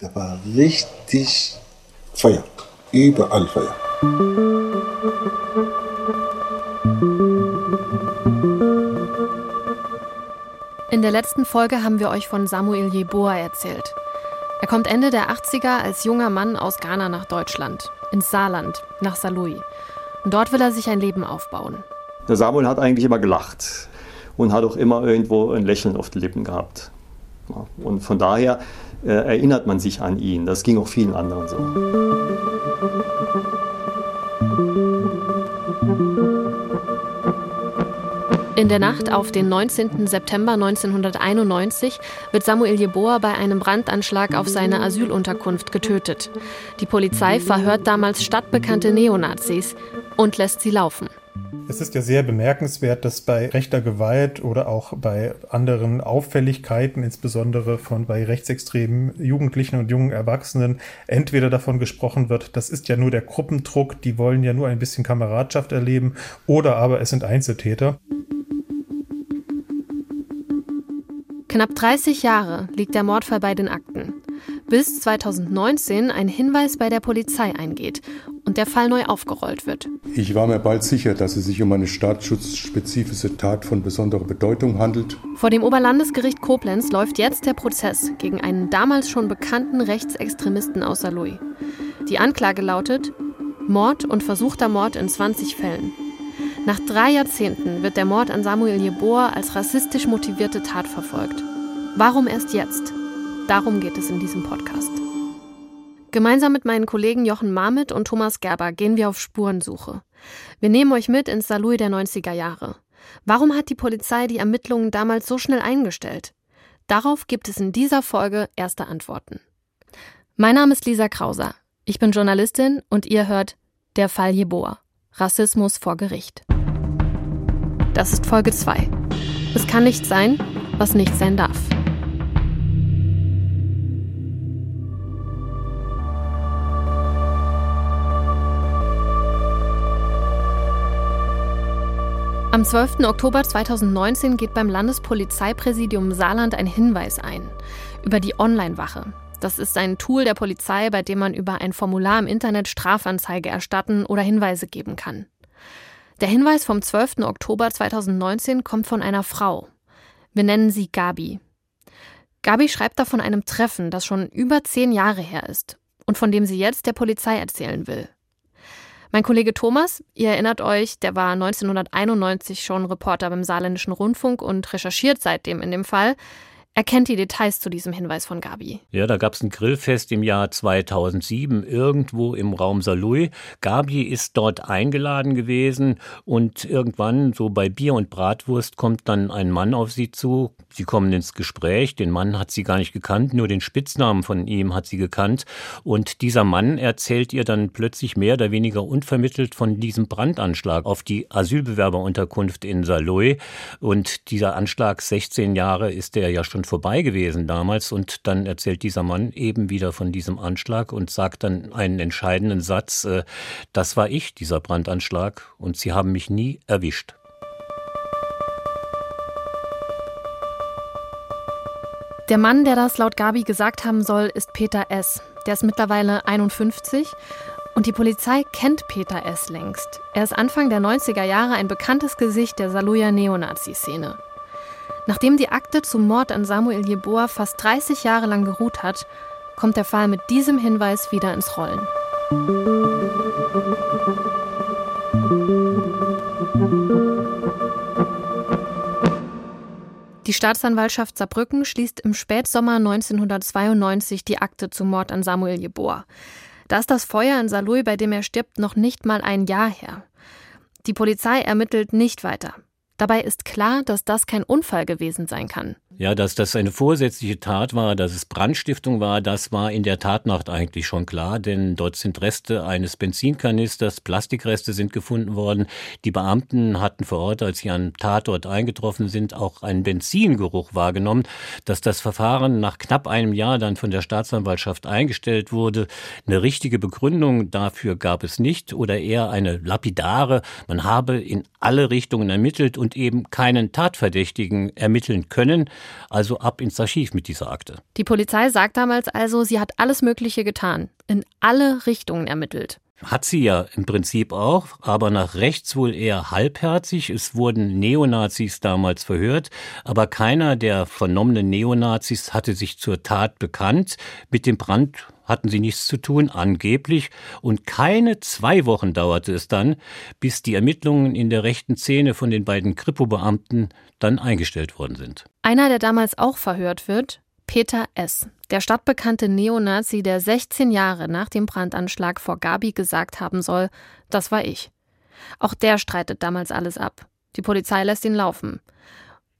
Da war richtig Feuer. Überall Feuer. In der letzten Folge haben wir euch von Samuel Jeboa erzählt. Er kommt Ende der 80er als junger Mann aus Ghana nach Deutschland, ins Saarland, nach Saarlouis. Und dort will er sich ein Leben aufbauen. Der Samuel hat eigentlich immer gelacht und hat auch immer irgendwo ein Lächeln auf den Lippen gehabt. Und von daher äh, erinnert man sich an ihn. Das ging auch vielen anderen so. In der Nacht auf den 19. September 1991 wird Samuel Jeboa bei einem Brandanschlag auf seine Asylunterkunft getötet. Die Polizei verhört damals stadtbekannte Neonazis und lässt sie laufen. Es ist ja sehr bemerkenswert, dass bei rechter Gewalt oder auch bei anderen Auffälligkeiten, insbesondere von bei rechtsextremen Jugendlichen und jungen Erwachsenen, entweder davon gesprochen wird, das ist ja nur der Gruppendruck, die wollen ja nur ein bisschen Kameradschaft erleben, oder aber es sind Einzeltäter. Knapp 30 Jahre liegt der Mordfall bei den Akten. Bis 2019 ein Hinweis bei der Polizei eingeht der Fall neu aufgerollt wird. Ich war mir bald sicher, dass es sich um eine staatsschutzspezifische Tat von besonderer Bedeutung handelt. Vor dem Oberlandesgericht Koblenz läuft jetzt der Prozess gegen einen damals schon bekannten Rechtsextremisten aus Saarlouis. Die Anklage lautet Mord und versuchter Mord in 20 Fällen. Nach drei Jahrzehnten wird der Mord an Samuel Jeboa als rassistisch motivierte Tat verfolgt. Warum erst jetzt? Darum geht es in diesem Podcast. Gemeinsam mit meinen Kollegen Jochen Marmit und Thomas Gerber gehen wir auf Spurensuche. Wir nehmen euch mit ins Saarlouis der 90er Jahre. Warum hat die Polizei die Ermittlungen damals so schnell eingestellt? Darauf gibt es in dieser Folge erste Antworten. Mein Name ist Lisa Krauser. Ich bin Journalistin und ihr hört Der Fall Jeboa. Rassismus vor Gericht. Das ist Folge 2. Es kann nicht sein, was nicht sein darf. Am 12. Oktober 2019 geht beim Landespolizeipräsidium Saarland ein Hinweis ein über die Online-Wache. Das ist ein Tool der Polizei, bei dem man über ein Formular im Internet Strafanzeige erstatten oder Hinweise geben kann. Der Hinweis vom 12. Oktober 2019 kommt von einer Frau. Wir nennen sie Gabi. Gabi schreibt da von einem Treffen, das schon über zehn Jahre her ist und von dem sie jetzt der Polizei erzählen will. Mein Kollege Thomas, ihr erinnert euch, der war 1991 schon Reporter beim Saarländischen Rundfunk und recherchiert seitdem in dem Fall. Er kennt die Details zu diesem Hinweis von Gabi. Ja, da gab es ein Grillfest im Jahr 2007 irgendwo im Raum Saarlouis. Gabi ist dort eingeladen gewesen und irgendwann so bei Bier und Bratwurst kommt dann ein Mann auf sie zu. Sie kommen ins Gespräch. Den Mann hat sie gar nicht gekannt, nur den Spitznamen von ihm hat sie gekannt. Und dieser Mann erzählt ihr dann plötzlich mehr oder weniger unvermittelt von diesem Brandanschlag auf die Asylbewerberunterkunft in Saarlouis. Und dieser Anschlag, 16 Jahre ist der ja schon vorbei gewesen damals und dann erzählt dieser Mann eben wieder von diesem Anschlag und sagt dann einen entscheidenden Satz, äh, das war ich, dieser Brandanschlag, und sie haben mich nie erwischt. Der Mann, der das laut Gabi gesagt haben soll, ist Peter S. Der ist mittlerweile 51 und die Polizei kennt Peter S. längst. Er ist Anfang der 90er Jahre ein bekanntes Gesicht der Saluja Neonazi-Szene. Nachdem die Akte zum Mord an Samuel Jeboa fast 30 Jahre lang geruht hat, kommt der Fall mit diesem Hinweis wieder ins Rollen. Die Staatsanwaltschaft Saarbrücken schließt im Spätsommer 1992 die Akte zum Mord an Samuel Jeboa. Da ist das Feuer in Saarlouis, bei dem er stirbt, noch nicht mal ein Jahr her. Die Polizei ermittelt nicht weiter. Dabei ist klar, dass das kein Unfall gewesen sein kann. Ja, dass das eine vorsätzliche Tat war, dass es Brandstiftung war, das war in der Tatnacht eigentlich schon klar, denn dort sind Reste eines Benzinkanisters, Plastikreste sind gefunden worden. Die Beamten hatten vor Ort, als sie am Tatort eingetroffen sind, auch einen Benzingeruch wahrgenommen. Dass das Verfahren nach knapp einem Jahr dann von der Staatsanwaltschaft eingestellt wurde, eine richtige Begründung dafür gab es nicht oder eher eine lapidare, man habe in alle Richtungen ermittelt und eben keinen Tatverdächtigen ermitteln können. Also ab ins Archiv mit dieser Akte. Die Polizei sagt damals also, sie hat alles Mögliche getan, in alle Richtungen ermittelt. Hat sie ja im Prinzip auch, aber nach rechts wohl eher halbherzig. Es wurden Neonazis damals verhört, aber keiner der vernommenen Neonazis hatte sich zur Tat bekannt. Mit dem Brand hatten sie nichts zu tun, angeblich, und keine zwei Wochen dauerte es dann, bis die Ermittlungen in der rechten Szene von den beiden Kripo-Beamten dann eingestellt worden sind. Einer, der damals auch verhört wird, Peter S., der stadtbekannte Neonazi, der 16 Jahre nach dem Brandanschlag vor Gabi gesagt haben soll, das war ich. Auch der streitet damals alles ab. Die Polizei lässt ihn laufen.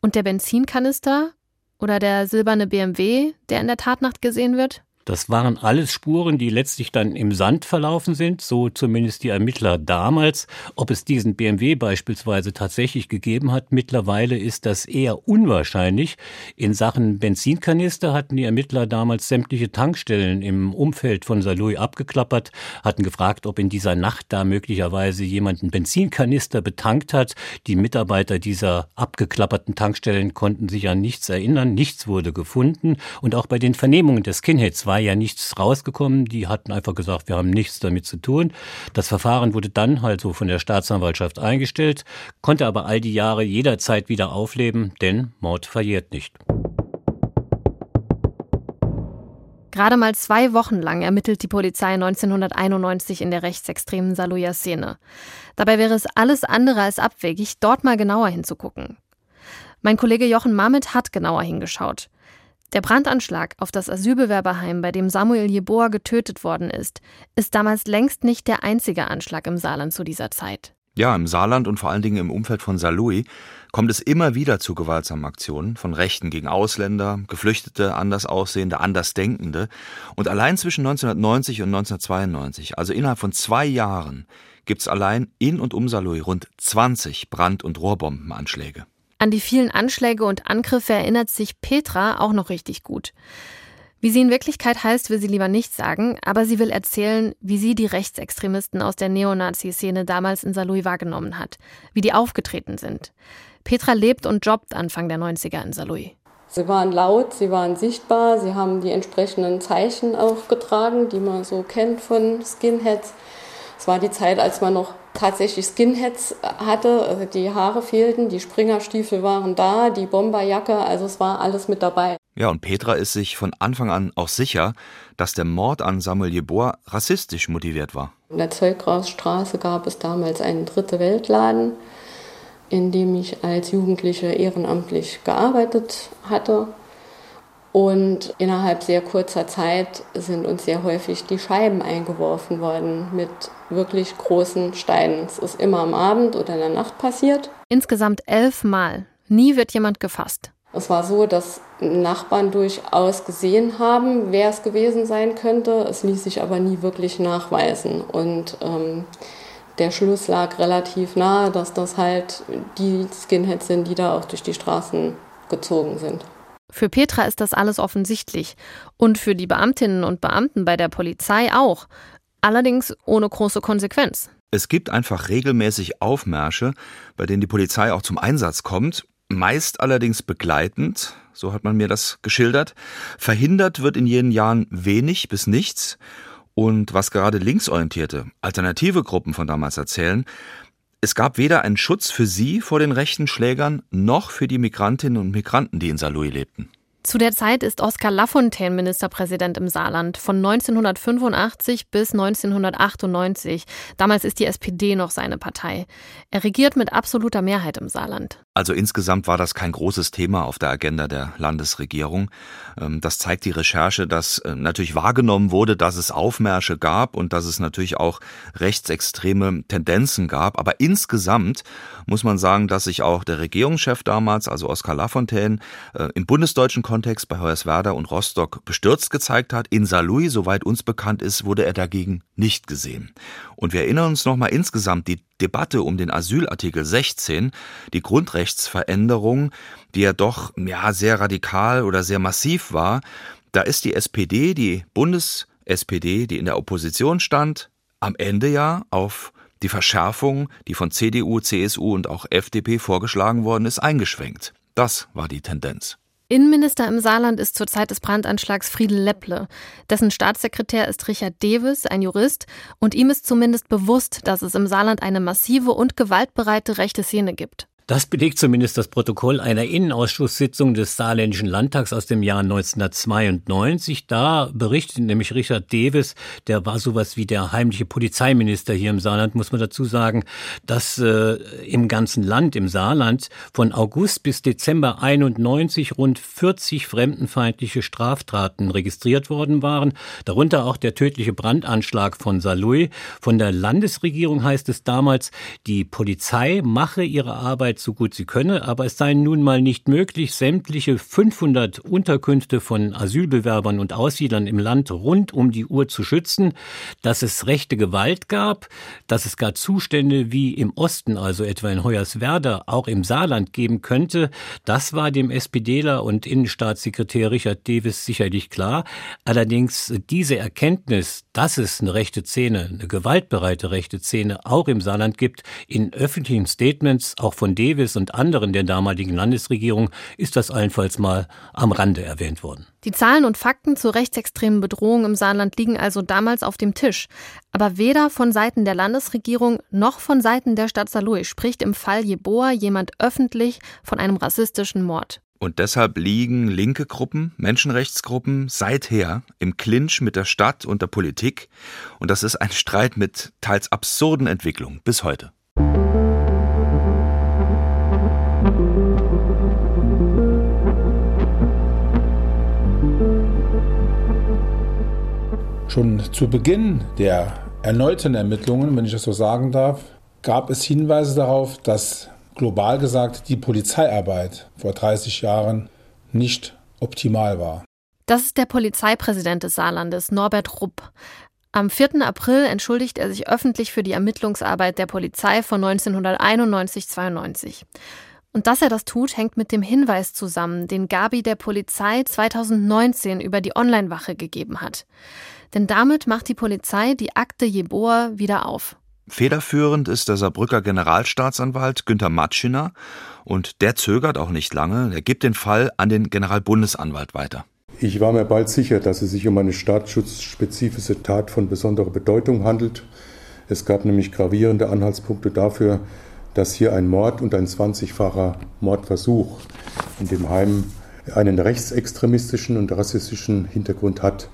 Und der Benzinkanister oder der silberne BMW, der in der Tatnacht gesehen wird? Das waren alles Spuren, die letztlich dann im Sand verlaufen sind, so zumindest die Ermittler damals. Ob es diesen BMW beispielsweise tatsächlich gegeben hat, mittlerweile ist das eher unwahrscheinlich. In Sachen Benzinkanister hatten die Ermittler damals sämtliche Tankstellen im Umfeld von Saarlouis abgeklappert, hatten gefragt, ob in dieser Nacht da möglicherweise jemand einen Benzinkanister betankt hat. Die Mitarbeiter dieser abgeklapperten Tankstellen konnten sich an nichts erinnern, nichts wurde gefunden und auch bei den Vernehmungen des Skinheads war ja nichts rausgekommen. Die hatten einfach gesagt, wir haben nichts damit zu tun. Das Verfahren wurde dann halt so von der Staatsanwaltschaft eingestellt, konnte aber all die Jahre jederzeit wieder aufleben, denn Mord verjährt nicht. Gerade mal zwei Wochen lang ermittelt die Polizei 1991 in der rechtsextremen Saluja Szene. Dabei wäre es alles andere als abwegig, dort mal genauer hinzugucken. Mein Kollege Jochen Mamet hat genauer hingeschaut. Der Brandanschlag auf das Asylbewerberheim, bei dem Samuel Jeboa getötet worden ist, ist damals längst nicht der einzige Anschlag im Saarland zu dieser Zeit. Ja, im Saarland und vor allen Dingen im Umfeld von Saarlouis kommt es immer wieder zu gewaltsamen Aktionen von Rechten gegen Ausländer, Geflüchtete, Andersaussehende, Andersdenkende. Und allein zwischen 1990 und 1992, also innerhalb von zwei Jahren, gibt es allein in und um Saarlouis rund 20 Brand- und Rohrbombenanschläge. An die vielen Anschläge und Angriffe erinnert sich Petra auch noch richtig gut. Wie sie in Wirklichkeit heißt, will sie lieber nicht sagen, aber sie will erzählen, wie sie die Rechtsextremisten aus der Neonazi-Szene damals in Saarlouis wahrgenommen hat, wie die aufgetreten sind. Petra lebt und jobbt Anfang der 90er in Saarlouis. Sie waren laut, sie waren sichtbar, sie haben die entsprechenden Zeichen auch getragen, die man so kennt von Skinheads. Es war die Zeit, als man noch tatsächlich Skinheads hatte. Also die Haare fehlten, die Springerstiefel waren da, die Bomberjacke, also es war alles mit dabei. Ja, und Petra ist sich von Anfang an auch sicher, dass der Mord an Samuel Jeboa rassistisch motiviert war. In der Zeuggrausstraße gab es damals einen Dritte Weltladen, in dem ich als Jugendliche ehrenamtlich gearbeitet hatte. Und innerhalb sehr kurzer Zeit sind uns sehr häufig die Scheiben eingeworfen worden mit wirklich großen Steinen. Es ist immer am Abend oder in der Nacht passiert. Insgesamt elf Mal. Nie wird jemand gefasst. Es war so, dass Nachbarn durchaus gesehen haben, wer es gewesen sein könnte. Es ließ sich aber nie wirklich nachweisen. Und ähm, der Schluss lag relativ nahe, dass das halt die Skinheads sind, die da auch durch die Straßen gezogen sind. Für Petra ist das alles offensichtlich und für die Beamtinnen und Beamten bei der Polizei auch, allerdings ohne große Konsequenz. Es gibt einfach regelmäßig Aufmärsche, bei denen die Polizei auch zum Einsatz kommt, meist allerdings begleitend, so hat man mir das geschildert. Verhindert wird in jenen Jahren wenig bis nichts. Und was gerade linksorientierte, alternative Gruppen von damals erzählen, es gab weder einen Schutz für sie vor den rechten Schlägern noch für die Migrantinnen und Migranten, die in Saarlouis lebten. Zu der Zeit ist Oskar Lafontaine Ministerpräsident im Saarland von 1985 bis 1998. Damals ist die SPD noch seine Partei. Er regiert mit absoluter Mehrheit im Saarland. Also insgesamt war das kein großes Thema auf der Agenda der Landesregierung. Ähm, das zeigt die Recherche, dass äh, natürlich wahrgenommen wurde, dass es Aufmärsche gab und dass es natürlich auch rechtsextreme Tendenzen gab. Aber insgesamt muss man sagen, dass sich auch der Regierungschef damals, also Oskar Lafontaine, äh, im bundesdeutschen Kontext bei Hoyerswerda und Rostock bestürzt gezeigt hat. In Saarlouis, soweit uns bekannt ist, wurde er dagegen nicht gesehen. Und wir erinnern uns nochmal insgesamt die Debatte um den Asylartikel 16, die Grundrechtsveränderung, die ja doch ja, sehr radikal oder sehr massiv war. Da ist die SPD, die Bundes-SPD, die in der Opposition stand, am Ende ja auf die Verschärfung, die von CDU, CSU und auch FDP vorgeschlagen worden ist, eingeschwenkt. Das war die Tendenz. Innenminister im Saarland ist zur Zeit des Brandanschlags Friedel Lepple. Dessen Staatssekretär ist Richard Dewes, ein Jurist, und ihm ist zumindest bewusst, dass es im Saarland eine massive und gewaltbereite rechte Szene gibt. Das belegt zumindest das Protokoll einer Innenausschusssitzung des Saarländischen Landtags aus dem Jahr 1992. Da berichtet nämlich Richard Dewes, der war sowas wie der heimliche Polizeiminister hier im Saarland, muss man dazu sagen, dass äh, im ganzen Land, im Saarland, von August bis Dezember 91 rund 40 fremdenfeindliche Straftaten registriert worden waren, darunter auch der tödliche Brandanschlag von Saarlouis. Von der Landesregierung heißt es damals, die Polizei mache ihre Arbeit Arbeit so gut sie könne, aber es sei nun mal nicht möglich, sämtliche 500 Unterkünfte von Asylbewerbern und Aussiedlern im Land rund um die Uhr zu schützen, dass es rechte Gewalt gab, dass es gar Zustände wie im Osten, also etwa in Hoyerswerda, auch im Saarland geben könnte, das war dem SPDler und Innenstaatssekretär Richard Davis sicherlich klar. Allerdings diese Erkenntnis, dass es eine rechte Szene, eine gewaltbereite rechte Szene auch im Saarland gibt, in öffentlichen Statements auch von dem Davis und anderen der damaligen Landesregierung ist das allenfalls mal am Rande erwähnt worden. Die Zahlen und Fakten zur rechtsextremen Bedrohung im Saarland liegen also damals auf dem Tisch. Aber weder von Seiten der Landesregierung noch von Seiten der Stadt Saarlouis spricht im Fall Jeboa jemand öffentlich von einem rassistischen Mord. Und deshalb liegen linke Gruppen, Menschenrechtsgruppen seither im Clinch mit der Stadt und der Politik. Und das ist ein Streit mit teils absurden Entwicklungen bis heute. Schon zu Beginn der erneuten Ermittlungen, wenn ich das so sagen darf, gab es Hinweise darauf, dass global gesagt die Polizeiarbeit vor 30 Jahren nicht optimal war. Das ist der Polizeipräsident des Saarlandes, Norbert Rupp. Am 4. April entschuldigt er sich öffentlich für die Ermittlungsarbeit der Polizei von 1991-92. Und dass er das tut, hängt mit dem Hinweis zusammen, den Gabi der Polizei 2019 über die Online-Wache gegeben hat. Denn damit macht die Polizei die Akte Jeboa wieder auf. Federführend ist der Saarbrücker Generalstaatsanwalt Günter Matschiner und der zögert auch nicht lange. Er gibt den Fall an den Generalbundesanwalt weiter. Ich war mir bald sicher, dass es sich um eine staatsschutzspezifische Tat von besonderer Bedeutung handelt. Es gab nämlich gravierende Anhaltspunkte dafür, dass hier ein Mord und ein 20-facher Mordversuch in dem Heim einen rechtsextremistischen und rassistischen Hintergrund hat.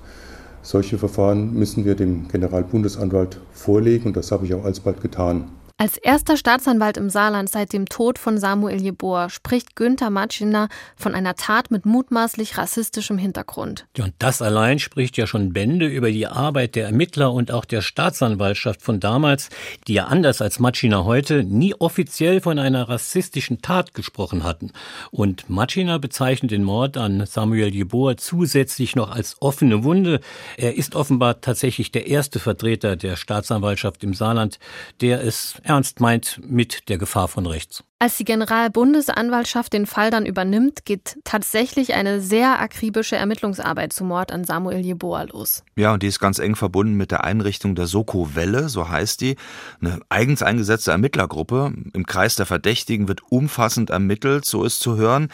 Solche Verfahren müssen wir dem Generalbundesanwalt vorlegen und das habe ich auch alsbald getan. Als erster Staatsanwalt im Saarland seit dem Tod von Samuel Jeboa spricht Günther Matschiner von einer Tat mit mutmaßlich rassistischem Hintergrund. Und das allein spricht ja schon Bände über die Arbeit der Ermittler und auch der Staatsanwaltschaft von damals, die ja anders als Matschiner heute nie offiziell von einer rassistischen Tat gesprochen hatten. Und Matschiner bezeichnet den Mord an Samuel Jeboa zusätzlich noch als offene Wunde. Er ist offenbar tatsächlich der erste Vertreter der Staatsanwaltschaft im Saarland, der es ernst meint mit der Gefahr von rechts. Als die Generalbundesanwaltschaft den Fall dann übernimmt, geht tatsächlich eine sehr akribische Ermittlungsarbeit zum Mord an Samuel Jeboa los. Ja, und die ist ganz eng verbunden mit der Einrichtung der Soko Welle, so heißt die, eine eigens eingesetzte Ermittlergruppe. Im Kreis der Verdächtigen wird umfassend ermittelt, so ist zu hören.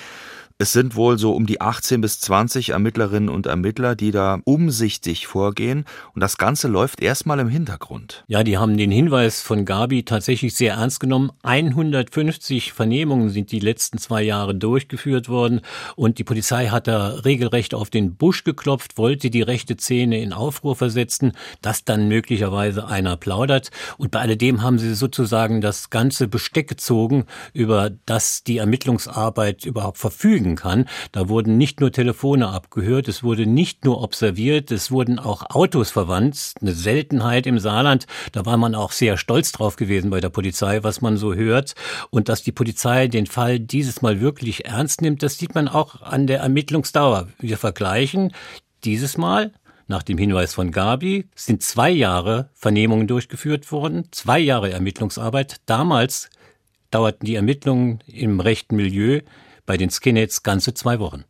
Es sind wohl so um die 18 bis 20 Ermittlerinnen und Ermittler, die da umsichtig vorgehen. Und das Ganze läuft erstmal im Hintergrund. Ja, die haben den Hinweis von Gabi tatsächlich sehr ernst genommen. 150 Vernehmungen sind die letzten zwei Jahre durchgeführt worden. Und die Polizei hat da regelrecht auf den Busch geklopft, wollte die rechte Szene in Aufruhr versetzen, dass dann möglicherweise einer plaudert. Und bei alledem haben sie sozusagen das ganze Besteck gezogen, über das die Ermittlungsarbeit überhaupt verfügen folgen kann. Da wurden nicht nur Telefone abgehört, es wurde nicht nur observiert, es wurden auch Autos verwandt. Eine Seltenheit im Saarland. Da war man auch sehr stolz drauf gewesen bei der Polizei, was man so hört. Und dass die Polizei den Fall dieses Mal wirklich ernst nimmt, das sieht man auch an der Ermittlungsdauer. Wir vergleichen dieses Mal nach dem Hinweis von Gabi sind zwei Jahre Vernehmungen durchgeführt worden, zwei Jahre Ermittlungsarbeit. Damals dauerten die Ermittlungen im rechten Milieu bei den Skinheads ganze zwei Wochen.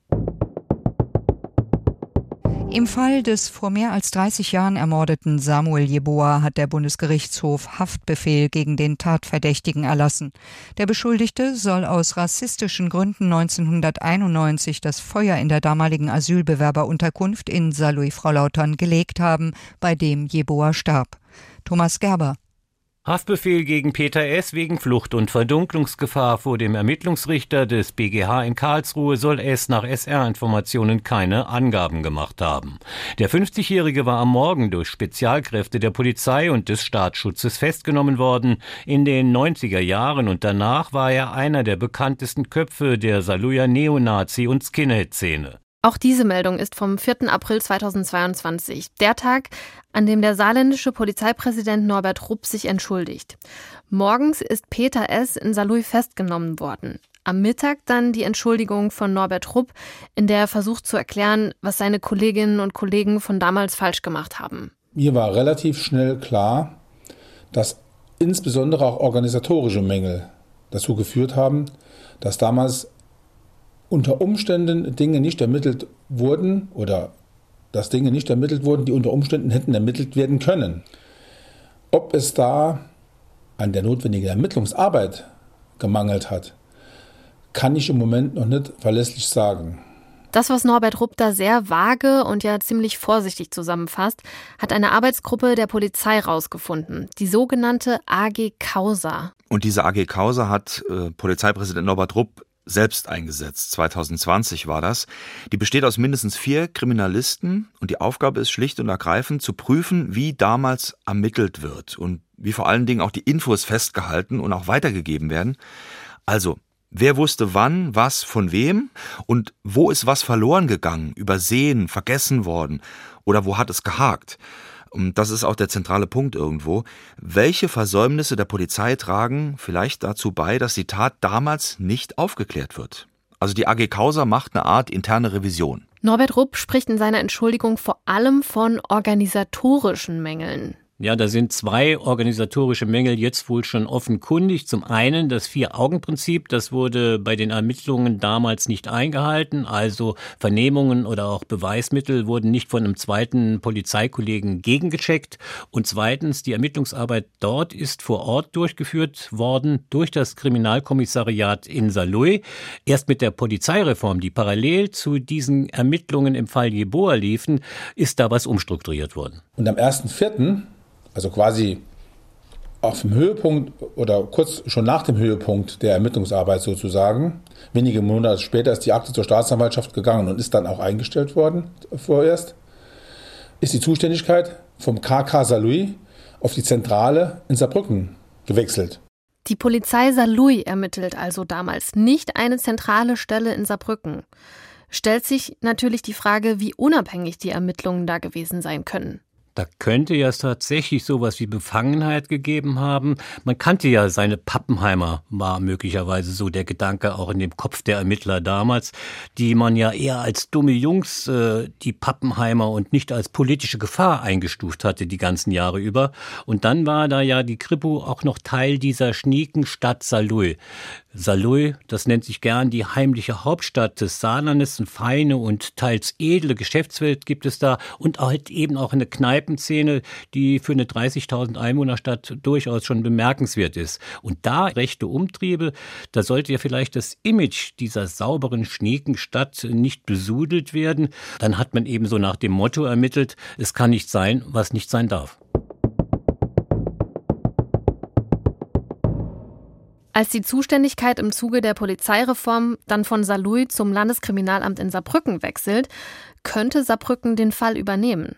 Im Fall des vor mehr als 30 Jahren ermordeten Samuel Jeboa hat der Bundesgerichtshof Haftbefehl gegen den Tatverdächtigen erlassen. Der Beschuldigte soll aus rassistischen Gründen 1991 das Feuer in der damaligen Asylbewerberunterkunft in Saarlouis-Frauleutern gelegt haben, bei dem Jeboa starb. Thomas Gerber Haftbefehl gegen Peter S. wegen Flucht und Verdunklungsgefahr vor dem Ermittlungsrichter des BGH in Karlsruhe soll S. nach SR-Informationen keine Angaben gemacht haben. Der 50-Jährige war am Morgen durch Spezialkräfte der Polizei und des Staatsschutzes festgenommen worden. In den 90er Jahren und danach war er einer der bekanntesten Köpfe der Saluja Neonazi- und Skinhead-Szene. Auch diese Meldung ist vom 4. April 2022, der Tag, an dem der saarländische Polizeipräsident Norbert Rupp sich entschuldigt. Morgens ist Peter S. in Saarlouis festgenommen worden. Am Mittag dann die Entschuldigung von Norbert Rupp, in der er versucht zu erklären, was seine Kolleginnen und Kollegen von damals falsch gemacht haben. Mir war relativ schnell klar, dass insbesondere auch organisatorische Mängel dazu geführt haben, dass damals unter Umständen Dinge nicht ermittelt wurden oder dass Dinge nicht ermittelt wurden, die unter Umständen hätten ermittelt werden können. Ob es da an der notwendigen Ermittlungsarbeit gemangelt hat, kann ich im Moment noch nicht verlässlich sagen. Das, was Norbert Rupp da sehr vage und ja ziemlich vorsichtig zusammenfasst, hat eine Arbeitsgruppe der Polizei rausgefunden, die sogenannte AG Causa. Und diese AG Causa hat äh, Polizeipräsident Norbert Rupp selbst eingesetzt. 2020 war das. Die besteht aus mindestens vier Kriminalisten und die Aufgabe ist schlicht und ergreifend zu prüfen, wie damals ermittelt wird und wie vor allen Dingen auch die Infos festgehalten und auch weitergegeben werden. Also, wer wusste wann, was, von wem und wo ist was verloren gegangen, übersehen, vergessen worden oder wo hat es gehakt? Und das ist auch der zentrale Punkt irgendwo, welche Versäumnisse der Polizei tragen vielleicht dazu bei, dass die Tat damals nicht aufgeklärt wird. Also die AG Causa macht eine Art interne Revision. Norbert Rupp spricht in seiner Entschuldigung vor allem von organisatorischen Mängeln. Ja, da sind zwei organisatorische Mängel jetzt wohl schon offenkundig. Zum einen das Vier-Augen-Prinzip, das wurde bei den Ermittlungen damals nicht eingehalten. Also Vernehmungen oder auch Beweismittel wurden nicht von einem zweiten Polizeikollegen gegengecheckt. Und zweitens, die Ermittlungsarbeit dort ist vor Ort durchgeführt worden durch das Kriminalkommissariat in Saarlouis. Erst mit der Polizeireform, die parallel zu diesen Ermittlungen im Fall Jeboa liefen, ist da was umstrukturiert worden. Und am 1.4 also quasi auf dem Höhepunkt oder kurz schon nach dem Höhepunkt der Ermittlungsarbeit sozusagen, wenige Monate später ist die Akte zur Staatsanwaltschaft gegangen und ist dann auch eingestellt worden vorerst, ist die Zuständigkeit vom KK Saarlouis auf die Zentrale in Saarbrücken gewechselt. Die Polizei Saarlouis ermittelt also damals nicht eine zentrale Stelle in Saarbrücken. Stellt sich natürlich die Frage, wie unabhängig die Ermittlungen da gewesen sein können. Da könnte ja tatsächlich sowas wie Befangenheit gegeben haben. Man kannte ja seine Pappenheimer, war möglicherweise so der Gedanke auch in dem Kopf der Ermittler damals, die man ja eher als dumme Jungs, äh, die Pappenheimer und nicht als politische Gefahr eingestuft hatte die ganzen Jahre über. Und dann war da ja die Kripo auch noch Teil dieser schnieken Stadt Saarlouis. Saarlouis, das nennt sich gern die heimliche Hauptstadt des Saarlandes, eine feine und teils edle Geschäftswelt gibt es da und halt eben auch eine Kneipenszene, die für eine 30.000 Einwohnerstadt durchaus schon bemerkenswert ist. Und da rechte Umtriebe, da sollte ja vielleicht das Image dieser sauberen, schnieken Stadt nicht besudelt werden. Dann hat man eben so nach dem Motto ermittelt, es kann nicht sein, was nicht sein darf. Als die Zuständigkeit im Zuge der Polizeireform dann von Saarlouis zum Landeskriminalamt in Saarbrücken wechselt, könnte Saarbrücken den Fall übernehmen.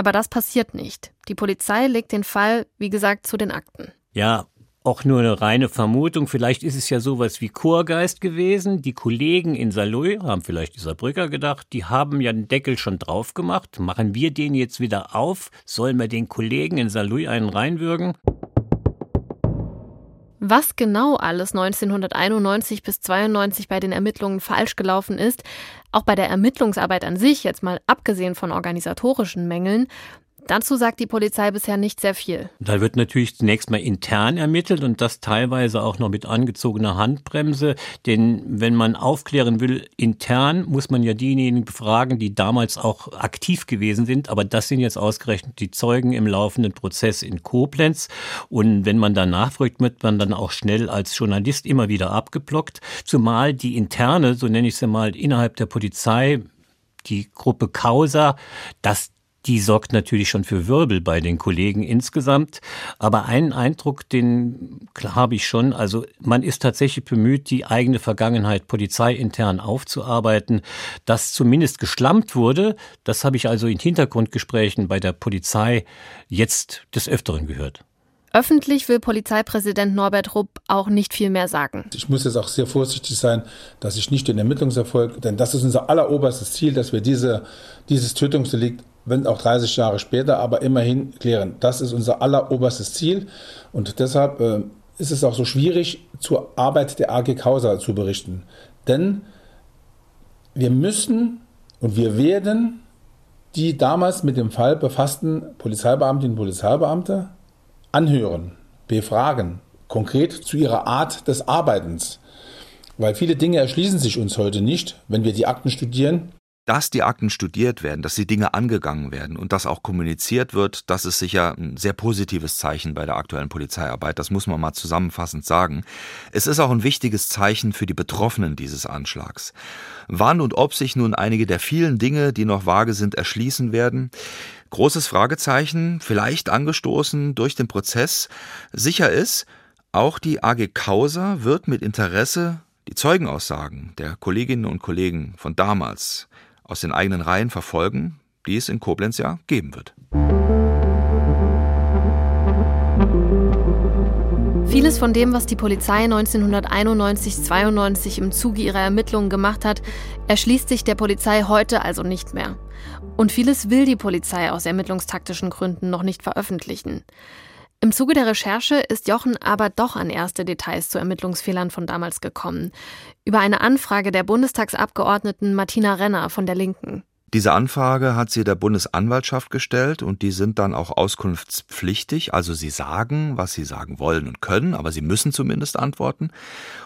Aber das passiert nicht. Die Polizei legt den Fall, wie gesagt, zu den Akten. Ja, auch nur eine reine Vermutung. Vielleicht ist es ja sowas wie Chorgeist gewesen. Die Kollegen in Saarlouis haben vielleicht die Saarbrücker gedacht, die haben ja den Deckel schon drauf gemacht. Machen wir den jetzt wieder auf? Sollen wir den Kollegen in Saarlouis einen reinwürgen? Was genau alles 1991 bis 92 bei den Ermittlungen falsch gelaufen ist, auch bei der Ermittlungsarbeit an sich, jetzt mal abgesehen von organisatorischen Mängeln, Dazu sagt die Polizei bisher nicht sehr viel. Da wird natürlich zunächst mal intern ermittelt und das teilweise auch noch mit angezogener Handbremse. Denn wenn man aufklären will intern, muss man ja diejenigen befragen, die damals auch aktiv gewesen sind. Aber das sind jetzt ausgerechnet die Zeugen im laufenden Prozess in Koblenz. Und wenn man da nachfragt, wird man dann auch schnell als Journalist immer wieder abgeblockt. Zumal die interne, so nenne ich sie mal, innerhalb der Polizei die Gruppe Causa, dass die sorgt natürlich schon für Wirbel bei den Kollegen insgesamt. Aber einen Eindruck, den habe ich schon. Also man ist tatsächlich bemüht, die eigene Vergangenheit polizeiintern aufzuarbeiten. Dass zumindest geschlampt wurde, das habe ich also in Hintergrundgesprächen bei der Polizei jetzt des Öfteren gehört. Öffentlich will Polizeipräsident Norbert Rupp auch nicht viel mehr sagen. Ich muss jetzt auch sehr vorsichtig sein, dass ich nicht den Ermittlungserfolg, denn das ist unser alleroberstes Ziel, dass wir diese, dieses Tötungsdelikt wenn auch 30 Jahre später, aber immerhin klären. Das ist unser alleroberstes Ziel und deshalb äh, ist es auch so schwierig, zur Arbeit der AG Causa zu berichten. Denn wir müssen und wir werden die damals mit dem Fall befassten Polizeibeamtinnen und Polizeibeamte anhören, befragen, konkret zu ihrer Art des Arbeitens. Weil viele Dinge erschließen sich uns heute nicht, wenn wir die Akten studieren dass die Akten studiert werden, dass die Dinge angegangen werden und dass auch kommuniziert wird, das ist sicher ein sehr positives Zeichen bei der aktuellen Polizeiarbeit. Das muss man mal zusammenfassend sagen. Es ist auch ein wichtiges Zeichen für die Betroffenen dieses Anschlags. Wann und ob sich nun einige der vielen Dinge, die noch vage sind, erschließen werden, großes Fragezeichen, vielleicht angestoßen durch den Prozess. Sicher ist, auch die AG Causa wird mit Interesse die Zeugenaussagen der Kolleginnen und Kollegen von damals aus den eigenen Reihen verfolgen, die es in Koblenz ja geben wird. Vieles von dem, was die Polizei 1991-92 im Zuge ihrer Ermittlungen gemacht hat, erschließt sich der Polizei heute also nicht mehr. Und vieles will die Polizei aus ermittlungstaktischen Gründen noch nicht veröffentlichen. Im Zuge der Recherche ist Jochen aber doch an erste Details zu Ermittlungsfehlern von damals gekommen. Über eine Anfrage der Bundestagsabgeordneten Martina Renner von der Linken. Diese Anfrage hat sie der Bundesanwaltschaft gestellt und die sind dann auch auskunftspflichtig. Also sie sagen, was sie sagen wollen und können, aber sie müssen zumindest antworten.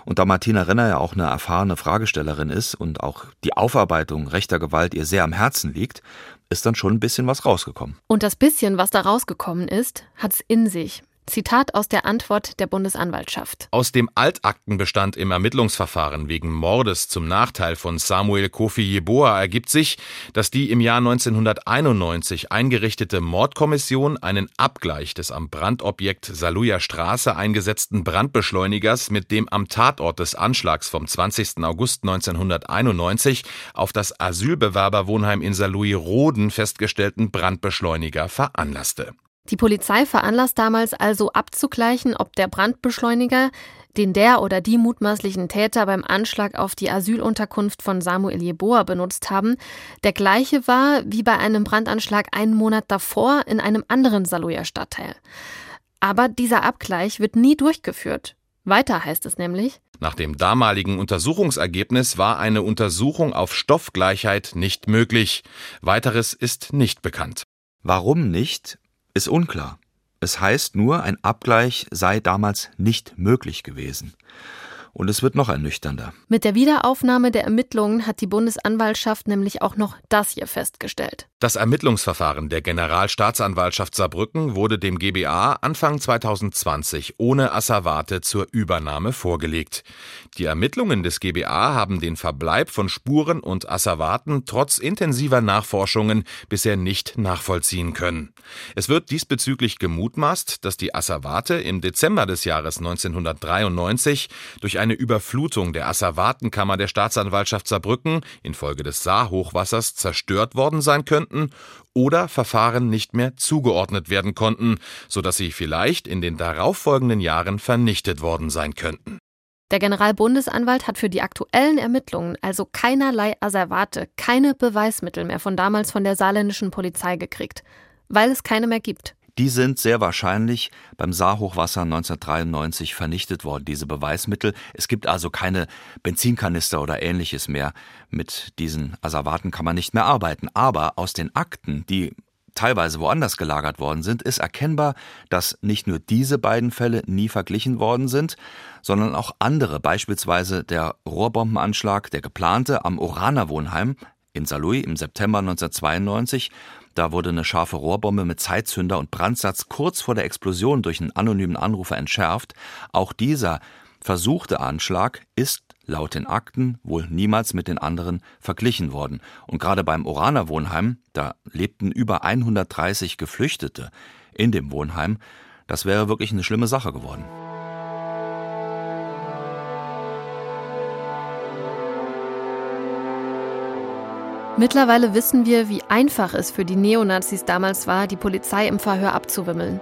Und da Martina Renner ja auch eine erfahrene Fragestellerin ist und auch die Aufarbeitung rechter Gewalt ihr sehr am Herzen liegt, ist dann schon ein bisschen was rausgekommen. Und das bisschen, was da rausgekommen ist, hat's in sich. Zitat aus der Antwort der Bundesanwaltschaft. Aus dem Altaktenbestand im Ermittlungsverfahren wegen Mordes zum Nachteil von Samuel Kofi Jeboa ergibt sich, dass die im Jahr 1991 eingerichtete Mordkommission einen Abgleich des am Brandobjekt Saluja Straße eingesetzten Brandbeschleunigers mit dem am Tatort des Anschlags vom 20. August 1991 auf das Asylbewerberwohnheim in Saarlouis-Roden festgestellten Brandbeschleuniger veranlasste. Die Polizei veranlasst damals also abzugleichen, ob der Brandbeschleuniger, den der oder die mutmaßlichen Täter beim Anschlag auf die Asylunterkunft von Samuel Jeboa benutzt haben, der gleiche war wie bei einem Brandanschlag einen Monat davor in einem anderen Saluja Stadtteil. Aber dieser Abgleich wird nie durchgeführt. Weiter heißt es nämlich, nach dem damaligen Untersuchungsergebnis war eine Untersuchung auf Stoffgleichheit nicht möglich. Weiteres ist nicht bekannt. Warum nicht? Ist unklar. Es heißt nur, ein Abgleich sei damals nicht möglich gewesen. Und es wird noch ernüchternder. Mit der Wiederaufnahme der Ermittlungen hat die Bundesanwaltschaft nämlich auch noch das hier festgestellt. Das Ermittlungsverfahren der Generalstaatsanwaltschaft Saarbrücken wurde dem GBA Anfang 2020 ohne Asservate zur Übernahme vorgelegt. Die Ermittlungen des GBA haben den Verbleib von Spuren und Asservaten trotz intensiver Nachforschungen bisher nicht nachvollziehen können. Es wird diesbezüglich gemutmaßt, dass die Asservate im Dezember des Jahres 1993 durch eine Überflutung der Asservatenkammer der Staatsanwaltschaft Saarbrücken infolge des Saarhochwassers zerstört worden sein könnten oder Verfahren nicht mehr zugeordnet werden konnten, so dass sie vielleicht in den darauffolgenden Jahren vernichtet worden sein könnten. Der Generalbundesanwalt hat für die aktuellen Ermittlungen also keinerlei Asservate, keine Beweismittel mehr von damals von der saarländischen Polizei gekriegt, weil es keine mehr gibt. Die sind sehr wahrscheinlich beim Saarhochwasser 1993 vernichtet worden, diese Beweismittel. Es gibt also keine Benzinkanister oder ähnliches mehr. Mit diesen Asservaten kann man nicht mehr arbeiten. Aber aus den Akten, die teilweise woanders gelagert worden sind, ist erkennbar, dass nicht nur diese beiden Fälle nie verglichen worden sind, sondern auch andere, beispielsweise der Rohrbombenanschlag, der geplante am Oraner Wohnheim in Saarlouis im September 1992. Da wurde eine scharfe Rohrbombe mit Zeitzünder und Brandsatz kurz vor der Explosion durch einen anonymen Anrufer entschärft. Auch dieser versuchte Anschlag ist laut den Akten wohl niemals mit den anderen verglichen worden. Und gerade beim Oraner Wohnheim, da lebten über 130 Geflüchtete in dem Wohnheim, das wäre wirklich eine schlimme Sache geworden. Mittlerweile wissen wir, wie einfach es für die Neonazis damals war, die Polizei im Verhör abzuwimmeln.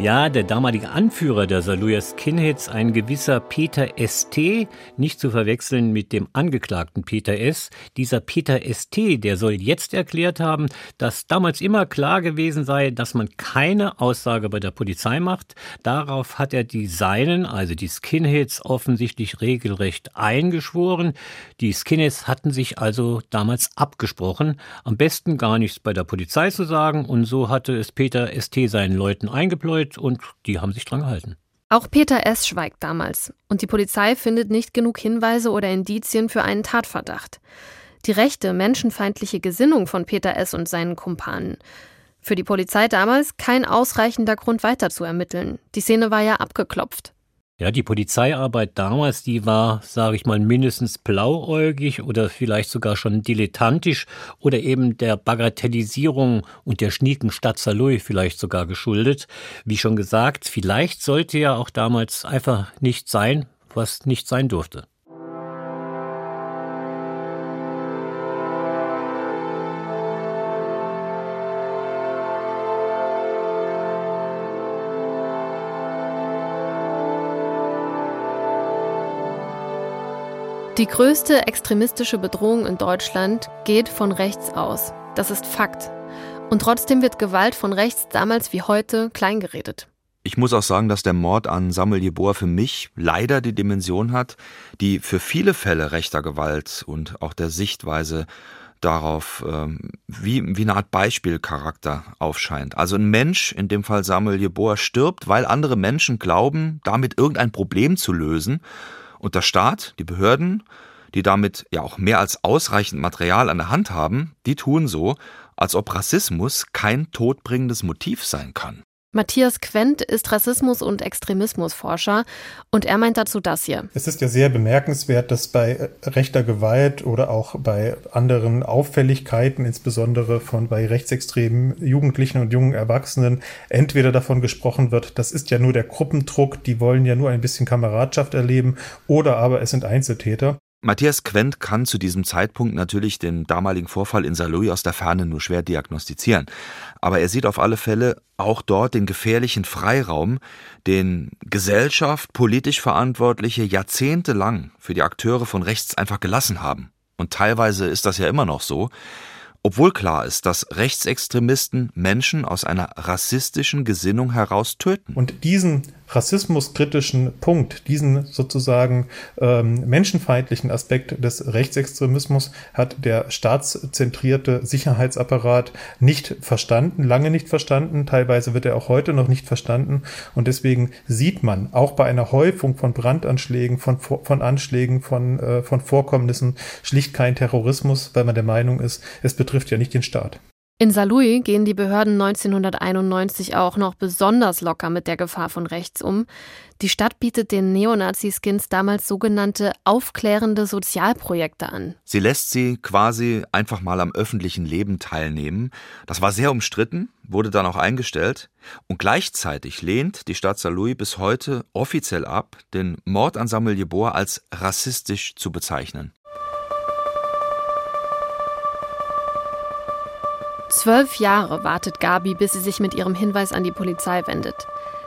Ja, der damalige Anführer der Saluja Skinheads, ein gewisser Peter St., nicht zu verwechseln mit dem angeklagten Peter S. Dieser Peter St., der soll jetzt erklärt haben, dass damals immer klar gewesen sei, dass man keine Aussage bei der Polizei macht. Darauf hat er die Seinen, also die Skinheads, offensichtlich regelrecht eingeschworen. Die Skinheads hatten sich also damals abgesprochen, am besten gar nichts bei der Polizei zu sagen und so hatte es Peter St. seinen Leuten eingepläut und die haben sich dran gehalten. Auch Peter S. schweigt damals und die Polizei findet nicht genug Hinweise oder Indizien für einen Tatverdacht. Die rechte, menschenfeindliche Gesinnung von Peter S. und seinen Kumpanen. Für die Polizei damals kein ausreichender Grund weiter zu ermitteln. Die Szene war ja abgeklopft. Ja, die Polizeiarbeit damals, die war, sage ich mal, mindestens blauäugig oder vielleicht sogar schon dilettantisch oder eben der Bagatellisierung und der schnieken Stadt Saloy vielleicht sogar geschuldet. Wie schon gesagt, vielleicht sollte ja auch damals einfach nicht sein, was nicht sein durfte. Die größte extremistische Bedrohung in Deutschland geht von rechts aus. Das ist Fakt. Und trotzdem wird Gewalt von rechts damals wie heute kleingeredet. Ich muss auch sagen, dass der Mord an Samuel Jeboa für mich leider die Dimension hat, die für viele Fälle rechter Gewalt und auch der Sichtweise darauf ähm, wie, wie eine Art Beispielcharakter aufscheint. Also ein Mensch, in dem Fall Samuel Jeboa, stirbt, weil andere Menschen glauben, damit irgendein Problem zu lösen und der Staat, die Behörden, die damit ja auch mehr als ausreichend Material an der Hand haben, die tun so, als ob Rassismus kein todbringendes Motiv sein kann. Matthias Quent ist Rassismus- und Extremismusforscher und er meint dazu das hier. Es ist ja sehr bemerkenswert, dass bei rechter Gewalt oder auch bei anderen Auffälligkeiten, insbesondere von bei rechtsextremen Jugendlichen und jungen Erwachsenen, entweder davon gesprochen wird, das ist ja nur der Gruppendruck, die wollen ja nur ein bisschen Kameradschaft erleben, oder aber es sind Einzeltäter. Matthias Quent kann zu diesem Zeitpunkt natürlich den damaligen Vorfall in Saarlouis aus der Ferne nur schwer diagnostizieren. Aber er sieht auf alle Fälle auch dort den gefährlichen Freiraum, den Gesellschaft, politisch Verantwortliche jahrzehntelang für die Akteure von rechts einfach gelassen haben. Und teilweise ist das ja immer noch so. Obwohl klar ist, dass Rechtsextremisten Menschen aus einer rassistischen Gesinnung heraus töten. Und diesen rassismuskritischen Punkt, diesen sozusagen ähm, menschenfeindlichen Aspekt des Rechtsextremismus hat der staatszentrierte Sicherheitsapparat nicht verstanden, lange nicht verstanden, teilweise wird er auch heute noch nicht verstanden und deswegen sieht man auch bei einer Häufung von Brandanschlägen, von, von Anschlägen, von, äh, von Vorkommnissen schlicht kein Terrorismus, weil man der Meinung ist, es betrifft ja nicht den Staat. In Saarlouis gehen die Behörden 1991 auch noch besonders locker mit der Gefahr von rechts um. Die Stadt bietet den Neonazi-Skins damals sogenannte aufklärende Sozialprojekte an. Sie lässt sie quasi einfach mal am öffentlichen Leben teilnehmen. Das war sehr umstritten, wurde dann auch eingestellt. Und gleichzeitig lehnt die Stadt Saarlouis bis heute offiziell ab, den Mord an Samuel Jeboa als rassistisch zu bezeichnen. Zwölf Jahre wartet Gabi, bis sie sich mit ihrem Hinweis an die Polizei wendet.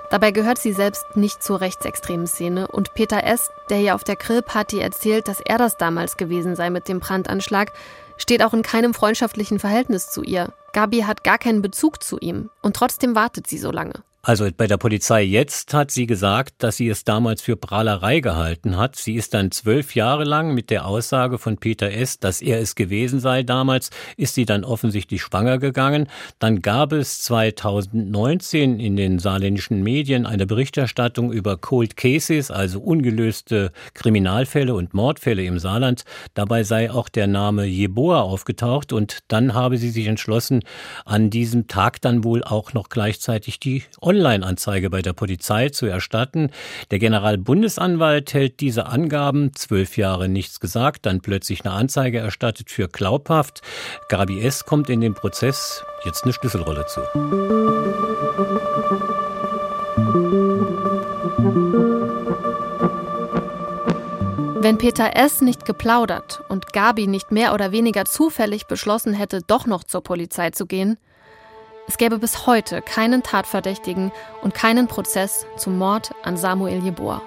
Dabei gehört sie selbst nicht zur rechtsextremen Szene und Peter S., der ihr auf der Grillparty erzählt, dass er das damals gewesen sei mit dem Brandanschlag, steht auch in keinem freundschaftlichen Verhältnis zu ihr. Gabi hat gar keinen Bezug zu ihm und trotzdem wartet sie so lange. Also bei der Polizei jetzt hat sie gesagt, dass sie es damals für Prahlerei gehalten hat. Sie ist dann zwölf Jahre lang mit der Aussage von Peter S., dass er es gewesen sei damals, ist sie dann offensichtlich schwanger gegangen. Dann gab es 2019 in den saarländischen Medien eine Berichterstattung über Cold Cases, also ungelöste Kriminalfälle und Mordfälle im Saarland. Dabei sei auch der Name Jeboa aufgetaucht und dann habe sie sich entschlossen, an diesem Tag dann wohl auch noch gleichzeitig die Online-Anzeige bei der Polizei zu erstatten. Der Generalbundesanwalt hält diese Angaben, zwölf Jahre nichts gesagt, dann plötzlich eine Anzeige erstattet für glaubhaft. Gabi S. kommt in den Prozess jetzt eine Schlüsselrolle zu. Wenn Peter S. nicht geplaudert und Gabi nicht mehr oder weniger zufällig beschlossen hätte, doch noch zur Polizei zu gehen, es gäbe bis heute keinen Tatverdächtigen und keinen Prozess zum Mord an Samuel Jeboa.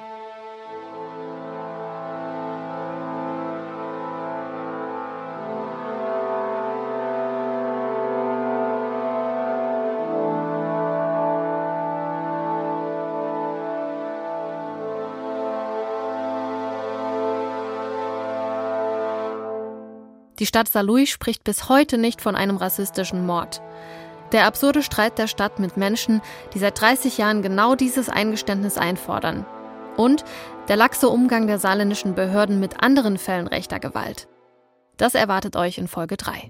Die Stadt Saarlouis spricht bis heute nicht von einem rassistischen Mord. Der absurde Streit der Stadt mit Menschen, die seit 30 Jahren genau dieses Eingeständnis einfordern. Und der laxe Umgang der saarländischen Behörden mit anderen Fällen rechter Gewalt. Das erwartet euch in Folge 3.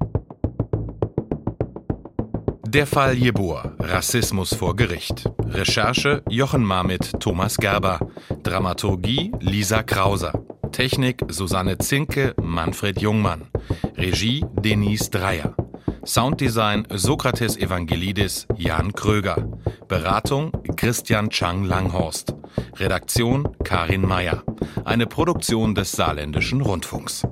Der Fall Jeboa, Rassismus vor Gericht. Recherche Jochen Marmit, Thomas Gerber. Dramaturgie Lisa Krauser. Technik Susanne Zinke, Manfred Jungmann. Regie Denise Dreier. Sounddesign Sokrates Evangelidis Jan Kröger. Beratung Christian Chang Langhorst. Redaktion Karin Meyer. Eine Produktion des Saarländischen Rundfunks.